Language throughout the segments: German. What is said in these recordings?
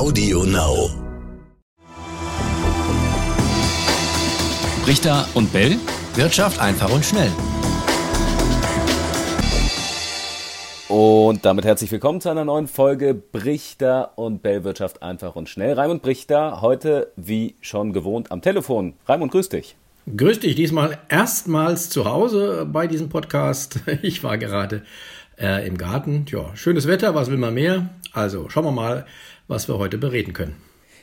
Audio Now. Richter und Bell. Wirtschaft einfach und schnell. Und damit herzlich willkommen zu einer neuen Folge Brichter und Bellwirtschaft einfach und schnell. Raimund Brichter, heute wie schon gewohnt am Telefon. Raimund, grüß dich. Grüß dich, diesmal erstmals zu Hause bei diesem Podcast. Ich war gerade äh, im Garten. Ja, schönes Wetter, was will man mehr? Also schauen wir mal, was wir heute bereden können.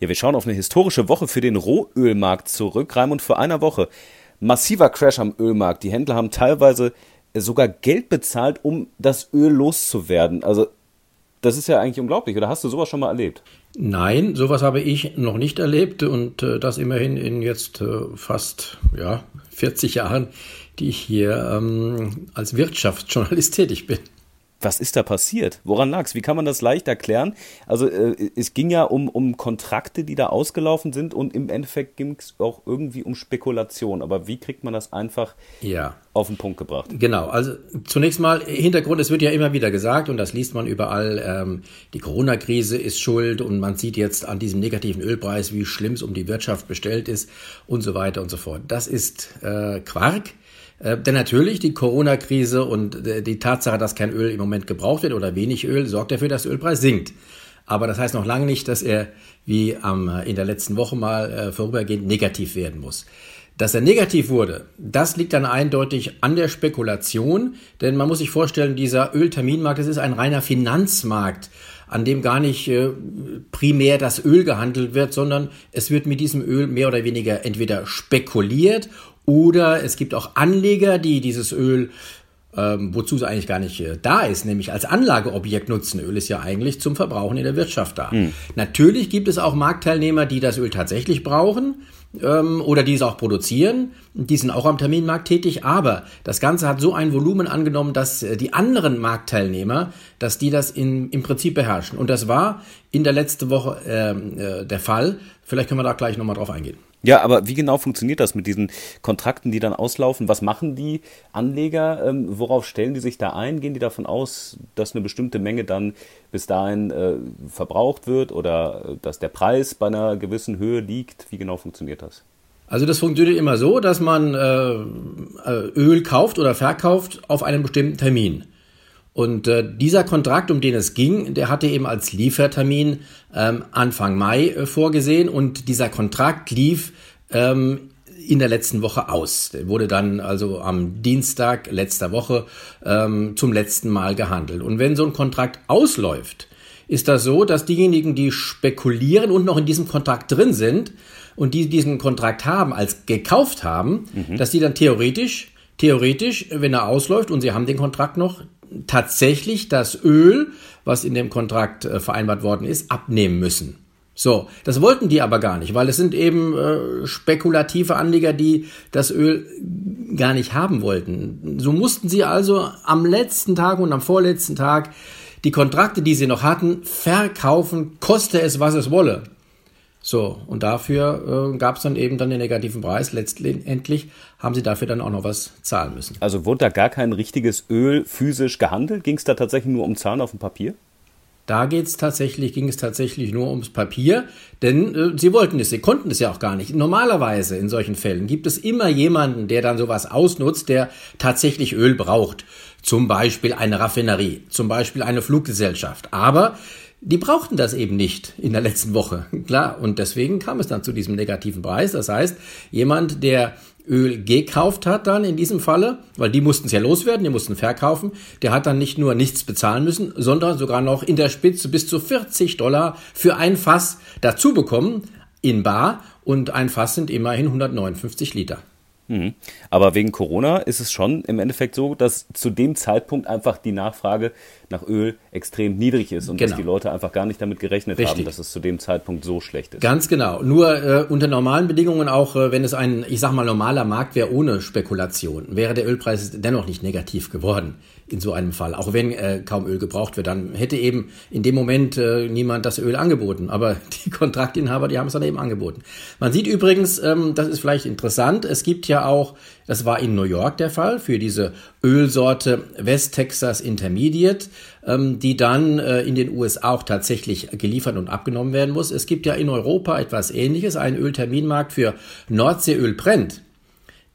Ja, wir schauen auf eine historische Woche für den Rohölmarkt zurück. Raimund, vor einer Woche massiver Crash am Ölmarkt. Die Händler haben teilweise sogar Geld bezahlt, um das Öl loszuwerden. Also das ist ja eigentlich unglaublich. Oder hast du sowas schon mal erlebt? Nein, sowas habe ich noch nicht erlebt und äh, das immerhin in jetzt äh, fast ja, 40 Jahren, die ich hier ähm, als Wirtschaftsjournalist tätig bin. Was ist da passiert? Woran lag es? Wie kann man das leicht erklären? Also äh, es ging ja um, um Kontrakte, die da ausgelaufen sind und im Endeffekt ging es auch irgendwie um Spekulation. Aber wie kriegt man das einfach ja. auf den Punkt gebracht? Genau, also zunächst mal Hintergrund, es wird ja immer wieder gesagt und das liest man überall, ähm, die Corona-Krise ist schuld und man sieht jetzt an diesem negativen Ölpreis, wie schlimm es um die Wirtschaft bestellt ist und so weiter und so fort. Das ist äh, Quark. Äh, denn natürlich die Corona-Krise und äh, die Tatsache, dass kein Öl im Moment gebraucht wird oder wenig Öl, sorgt dafür, dass der Ölpreis sinkt. Aber das heißt noch lange nicht, dass er wie am, äh, in der letzten Woche mal äh, vorübergehend negativ werden muss. Dass er negativ wurde, das liegt dann eindeutig an der Spekulation, denn man muss sich vorstellen, dieser Ölterminmarkt, das ist ein reiner Finanzmarkt, an dem gar nicht äh, primär das Öl gehandelt wird, sondern es wird mit diesem Öl mehr oder weniger entweder spekuliert oder es gibt auch Anleger, die dieses Öl ähm, wozu es eigentlich gar nicht äh, da ist, nämlich als Anlageobjekt nutzen. Öl ist ja eigentlich zum Verbrauchen in der Wirtschaft da. Mhm. Natürlich gibt es auch Marktteilnehmer, die das Öl tatsächlich brauchen ähm, oder die es auch produzieren. Die sind auch am Terminmarkt tätig, aber das Ganze hat so ein Volumen angenommen, dass äh, die anderen Marktteilnehmer, dass die das in, im Prinzip beherrschen. Und das war in der letzten Woche ähm, äh, der Fall. Vielleicht können wir da gleich nochmal drauf eingehen. Ja, aber wie genau funktioniert das mit diesen Kontrakten, die dann auslaufen? Was machen die Anleger? Ähm, worauf stellen die sich da ein? Gehen die davon aus, dass eine bestimmte Menge dann bis dahin äh, verbraucht wird oder äh, dass der Preis bei einer gewissen Höhe liegt? Wie genau funktioniert das? Also das funktioniert immer so, dass man äh, äh Öl kauft oder verkauft auf einen bestimmten Termin. Und äh, dieser Kontrakt, um den es ging, der hatte eben als Liefertermin ähm, Anfang Mai äh, vorgesehen und dieser Kontrakt lief ähm, in der letzten Woche aus. Der wurde dann also am Dienstag letzter Woche ähm, zum letzten Mal gehandelt. Und wenn so ein Kontrakt ausläuft, ist das so, dass diejenigen, die spekulieren und noch in diesem Kontrakt drin sind und die diesen Kontrakt haben, als gekauft haben, mhm. dass die dann theoretisch, theoretisch, wenn er ausläuft und sie haben den Kontrakt noch, tatsächlich das Öl, was in dem Kontrakt äh, vereinbart worden ist, abnehmen müssen. So, das wollten die aber gar nicht, weil es sind eben äh, spekulative Anleger, die das Öl gar nicht haben wollten. So mussten sie also am letzten Tag und am vorletzten Tag die Kontrakte, die sie noch hatten, verkaufen, koste es, was es wolle. So, und dafür äh, gab es dann eben dann den negativen Preis. Letztendlich haben sie dafür dann auch noch was zahlen müssen. Also wurde da gar kein richtiges Öl physisch gehandelt? Ging es da tatsächlich nur um Zahlen auf dem Papier? Da geht's tatsächlich, ging es tatsächlich nur ums Papier, denn äh, sie wollten es, sie konnten es ja auch gar nicht. Normalerweise in solchen Fällen gibt es immer jemanden, der dann sowas ausnutzt, der tatsächlich Öl braucht. Zum Beispiel eine Raffinerie, zum Beispiel eine Fluggesellschaft. Aber die brauchten das eben nicht in der letzten Woche. Klar, und deswegen kam es dann zu diesem negativen Preis. Das heißt, jemand, der Öl gekauft hat dann in diesem Falle, weil die mussten es ja loswerden, die mussten verkaufen, der hat dann nicht nur nichts bezahlen müssen, sondern sogar noch in der Spitze bis zu 40 Dollar für ein Fass dazu bekommen in Bar und ein Fass sind immerhin 159 Liter. Mhm. Aber wegen Corona ist es schon im Endeffekt so, dass zu dem Zeitpunkt einfach die Nachfrage nach Öl extrem niedrig ist und genau. dass die Leute einfach gar nicht damit gerechnet Richtig. haben, dass es zu dem Zeitpunkt so schlecht ist. Ganz genau. Nur äh, unter normalen Bedingungen, auch äh, wenn es ein, ich sag mal, normaler Markt wäre ohne Spekulation, wäre der Ölpreis dennoch nicht negativ geworden. In so einem Fall, auch wenn äh, kaum Öl gebraucht wird. Dann hätte eben in dem Moment äh, niemand das Öl angeboten. Aber die Kontraktinhaber, die haben es dann eben angeboten. Man sieht übrigens, ähm, das ist vielleicht interessant, es gibt ja auch, das war in New York der Fall, für diese Ölsorte West Texas Intermediate, ähm, die dann äh, in den USA auch tatsächlich geliefert und abgenommen werden muss. Es gibt ja in Europa etwas ähnliches, einen Ölterminmarkt für Nordseeöl brennt.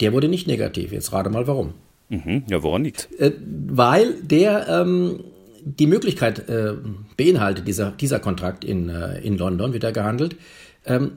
Der wurde nicht negativ. Jetzt rate mal warum. Mhm. Ja, woran liegt? Äh, weil der ähm, die Möglichkeit äh, beinhaltet, dieser, dieser Kontrakt in, äh, in London wird er gehandelt, ähm,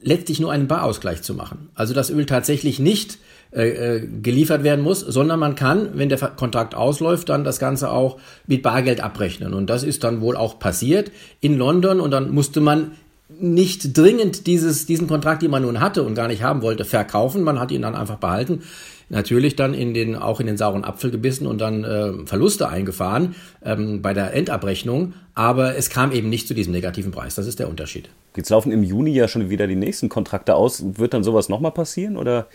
letztlich nur einen Barausgleich zu machen. Also das Öl tatsächlich nicht äh, äh, geliefert werden muss, sondern man kann, wenn der Kontrakt ausläuft, dann das Ganze auch mit Bargeld abrechnen. Und das ist dann wohl auch passiert in London und dann musste man nicht dringend dieses, diesen Kontrakt, den man nun hatte und gar nicht haben wollte, verkaufen. Man hat ihn dann einfach behalten natürlich dann in den, auch in den sauren Apfel gebissen und dann äh, Verluste eingefahren ähm, bei der Endabrechnung. Aber es kam eben nicht zu diesem negativen Preis. Das ist der Unterschied. Jetzt laufen im Juni ja schon wieder die nächsten Kontrakte aus. Wird dann sowas nochmal passieren oder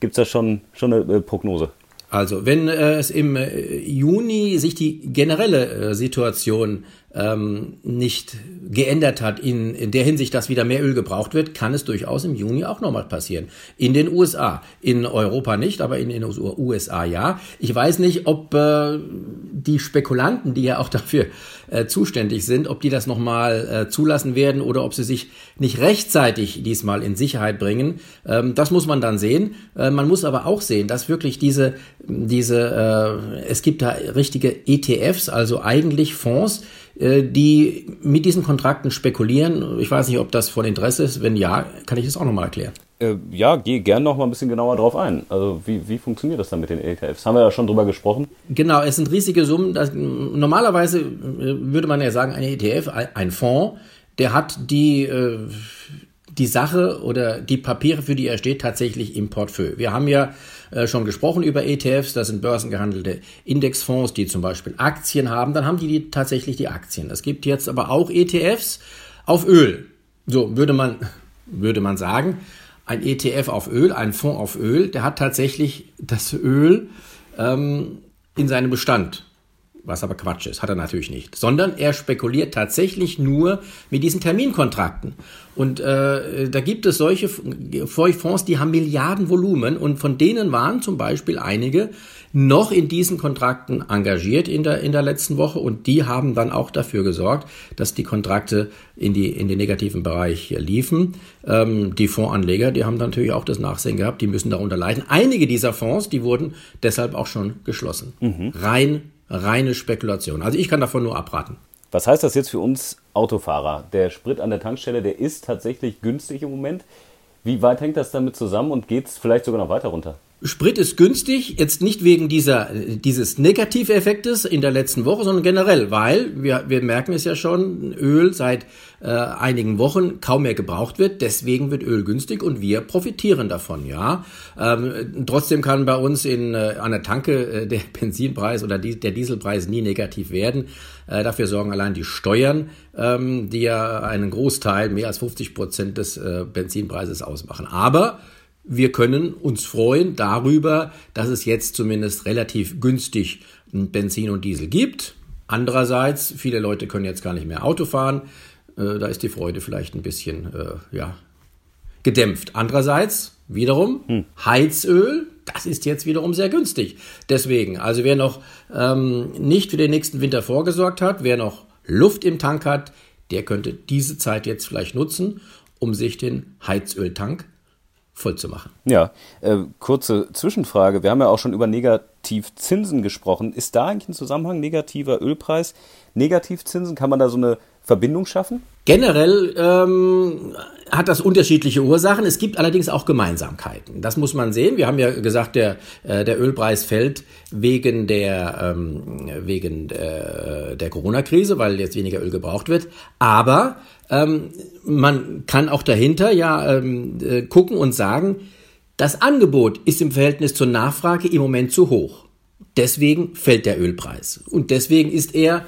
gibt es da schon, schon eine äh, Prognose? Also, wenn äh, es im äh, Juni sich die generelle äh, Situation ähm, nicht geändert hat in, in der Hinsicht, dass wieder mehr Öl gebraucht wird, kann es durchaus im Juni auch nochmal passieren. In den USA. In Europa nicht, aber in den USA ja. Ich weiß nicht, ob äh, die Spekulanten, die ja auch dafür äh, zuständig sind, ob die das nochmal äh, zulassen werden oder ob sie sich nicht rechtzeitig diesmal in Sicherheit bringen. Ähm, das muss man dann sehen. Äh, man muss aber auch sehen, dass wirklich diese, diese äh, es gibt da richtige ETFs, also eigentlich Fonds, die mit diesen Kontrakten spekulieren. Ich weiß nicht, ob das von Interesse ist. Wenn ja, kann ich das auch nochmal erklären. Äh, ja, gehe gerne noch mal ein bisschen genauer drauf ein. Also wie, wie funktioniert das dann mit den ETFs? Haben wir ja schon drüber gesprochen. Genau, es sind riesige Summen. Das, normalerweise äh, würde man ja sagen, ein ETF, ein Fonds, der hat die, äh, die Sache oder die Papiere, für die er steht, tatsächlich im Portfolio. Wir haben ja äh, schon gesprochen über ETFs, das sind börsengehandelte Indexfonds, die zum Beispiel Aktien haben, dann haben die, die tatsächlich die Aktien. Es gibt jetzt aber auch ETFs auf Öl. So würde man, würde man sagen, ein ETF auf Öl, ein Fonds auf Öl, der hat tatsächlich das Öl ähm, in seinem Bestand was aber Quatsch ist, hat er natürlich nicht, sondern er spekuliert tatsächlich nur mit diesen Terminkontrakten. Und äh, da gibt es solche Fonds, die haben Milliardenvolumen und von denen waren zum Beispiel einige noch in diesen Kontrakten engagiert in der, in der letzten Woche und die haben dann auch dafür gesorgt, dass die Kontrakte in, die, in den negativen Bereich liefen. Ähm, die Fondsanleger, die haben natürlich auch das Nachsehen gehabt, die müssen darunter leiden. Einige dieser Fonds, die wurden deshalb auch schon geschlossen. Mhm. Rein reine Spekulation. Also ich kann davon nur abraten. Was heißt das jetzt für uns Autofahrer? Der Sprit an der Tankstelle, der ist tatsächlich günstig im Moment. Wie weit hängt das damit zusammen und geht es vielleicht sogar noch weiter runter? Sprit ist günstig, jetzt nicht wegen dieser, dieses Negativeffektes in der letzten Woche, sondern generell, weil wir, wir merken es ja schon, Öl seit äh, einigen Wochen kaum mehr gebraucht wird, deswegen wird Öl günstig und wir profitieren davon, ja. Ähm, trotzdem kann bei uns in, äh, der Tanke äh, der Benzinpreis oder die, der Dieselpreis nie negativ werden. Äh, dafür sorgen allein die Steuern, ähm, die ja einen Großteil, mehr als 50 Prozent des äh, Benzinpreises ausmachen. Aber wir können uns freuen darüber, dass es jetzt zumindest relativ günstig Benzin und Diesel gibt. Andererseits, viele Leute können jetzt gar nicht mehr Auto fahren. Äh, da ist die Freude vielleicht ein bisschen äh, ja, gedämpft. Andererseits, wiederum, hm. Heizöl, das ist jetzt wiederum sehr günstig. Deswegen, also wer noch ähm, nicht für den nächsten Winter vorgesorgt hat, wer noch Luft im Tank hat, der könnte diese Zeit jetzt vielleicht nutzen, um sich den Heizöltank voll zu machen. Ja, äh, kurze Zwischenfrage. Wir haben ja auch schon über Negativzinsen gesprochen. Ist da eigentlich ein Zusammenhang negativer Ölpreis? Negativzinsen, kann man da so eine Verbindung schaffen? Generell ähm, hat das unterschiedliche Ursachen. Es gibt allerdings auch Gemeinsamkeiten. Das muss man sehen. Wir haben ja gesagt, der, äh, der Ölpreis fällt wegen der, ähm, wegen der, der Corona-Krise, weil jetzt weniger Öl gebraucht wird. Aber ähm, man kann auch dahinter ja ähm, äh, gucken und sagen, das Angebot ist im Verhältnis zur Nachfrage im Moment zu hoch. Deswegen fällt der Ölpreis. Und deswegen ist er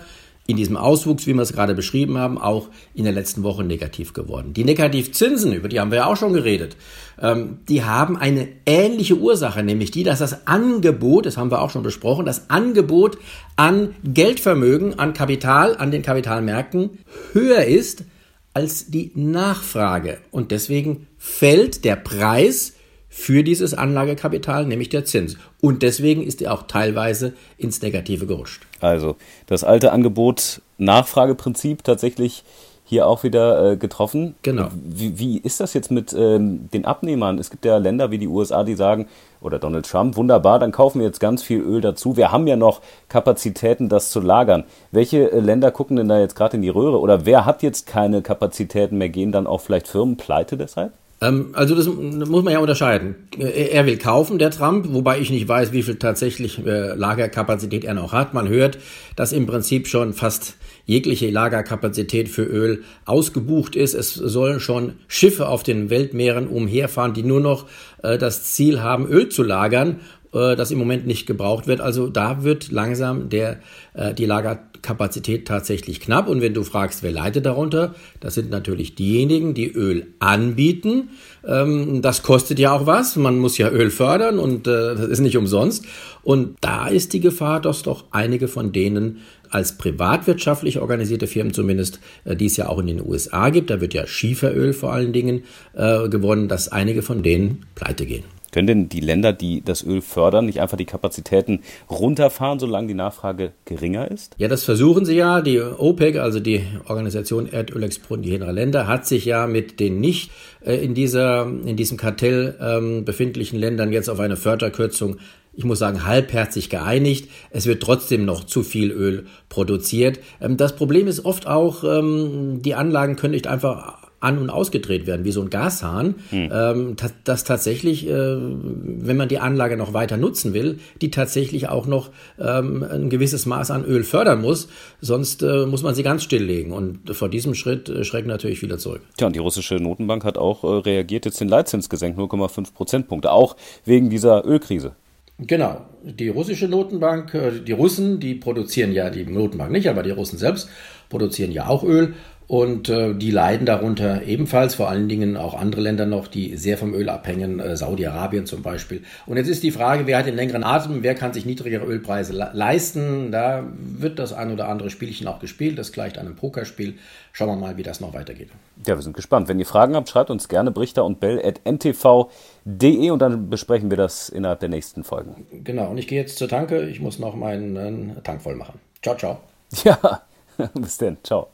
in diesem Auswuchs, wie wir es gerade beschrieben haben, auch in der letzten Woche negativ geworden. Die Negativzinsen, über die haben wir ja auch schon geredet, ähm, die haben eine ähnliche Ursache, nämlich die, dass das Angebot, das haben wir auch schon besprochen, das Angebot an Geldvermögen, an Kapital, an den Kapitalmärkten höher ist als die Nachfrage. Und deswegen fällt der Preis für dieses Anlagekapital, nämlich der Zins. Und deswegen ist er auch teilweise ins Negative gerutscht. Also das alte Angebot-Nachfrageprinzip tatsächlich hier auch wieder äh, getroffen. Genau. Wie, wie, ist das jetzt mit ähm, den Abnehmern? Es gibt ja Länder wie die USA, die sagen, oder Donald Trump, wunderbar, dann kaufen wir jetzt ganz viel Öl dazu. Wir haben ja noch Kapazitäten, das zu lagern. Welche äh, Länder gucken denn da jetzt gerade in die Röhre? Oder wer hat jetzt keine Kapazitäten mehr? Gehen dann auch vielleicht Firmen pleite deshalb? Ähm, also das muss man ja unterscheiden. Er will kaufen, der Trump, wobei ich nicht weiß, wie viel tatsächlich äh, Lagerkapazität er noch hat. Man hört, dass im Prinzip schon fast jegliche Lagerkapazität für Öl ausgebucht ist. Es sollen schon Schiffe auf den Weltmeeren umherfahren, die nur noch äh, das Ziel haben, Öl zu lagern äh, das im Moment nicht gebraucht wird. Also da wird langsam der, äh, die Lagerkapazität tatsächlich knapp. Und wenn du fragst, wer leidet darunter, das sind natürlich diejenigen, die Öl anbieten. Ähm, das kostet ja auch was. Man muss ja Öl fördern und äh, das ist nicht umsonst. Und da ist die Gefahr, dass doch einige von denen als privatwirtschaftlich organisierte Firmen zumindest, die es ja auch in den USA gibt, da wird ja Schieferöl vor allen Dingen gewonnen, dass einige von denen pleite gehen. Können denn die Länder, die das Öl fördern, nicht einfach die Kapazitäten runterfahren, solange die Nachfrage geringer ist? Ja, das versuchen sie ja. Die OPEC, also die Organisation Erdölexportierender Länder, hat sich ja mit den nicht äh, in, dieser, in diesem Kartell ähm, befindlichen Ländern jetzt auf eine Förderkürzung ich muss sagen, halbherzig geeinigt. Es wird trotzdem noch zu viel Öl produziert. Ähm, das Problem ist oft auch, ähm, die Anlagen können nicht einfach an- und ausgedreht werden, wie so ein Gashahn, hm. ähm, dass tatsächlich, äh, wenn man die Anlage noch weiter nutzen will, die tatsächlich auch noch ein gewisses Maß an Öl fördern muss, sonst äh, muss man sie ganz stilllegen. Und vor diesem Schritt äh, schrecken natürlich viele zurück. Tja, und die russische Notenbank hat auch reagiert, jetzt den Leitzins gesenkt, 0,5 Prozentpunkte, auch wegen dieser Ölkrise. Genau. Die russische Notenbank, äh, die Russen, die produzieren ja, die Notenbank nicht, aber die Russen selbst produzieren ja auch Öl und äh, die leiden darunter ebenfalls, vor allen Dingen auch andere Länder noch, die sehr vom Öl abhängen, äh, Saudi-Arabien zum Beispiel. Und jetzt ist die Frage, wer hat den längeren Atem, wer kann sich niedrigere Ölpreise leisten? Da wird das ein oder andere Spielchen auch gespielt, das gleicht einem Pokerspiel. Schauen wir mal, wie das noch weitergeht. Ja, wir sind gespannt. Wenn ihr Fragen habt, schreibt uns gerne brichter und bell at ntv.de und dann besprechen wir das innerhalb der nächsten Folgen. Genau, und ich gehe jetzt zur Tanke. Ich muss noch meinen Tank voll machen. Ciao, ciao. Ja, bis denn. Ciao.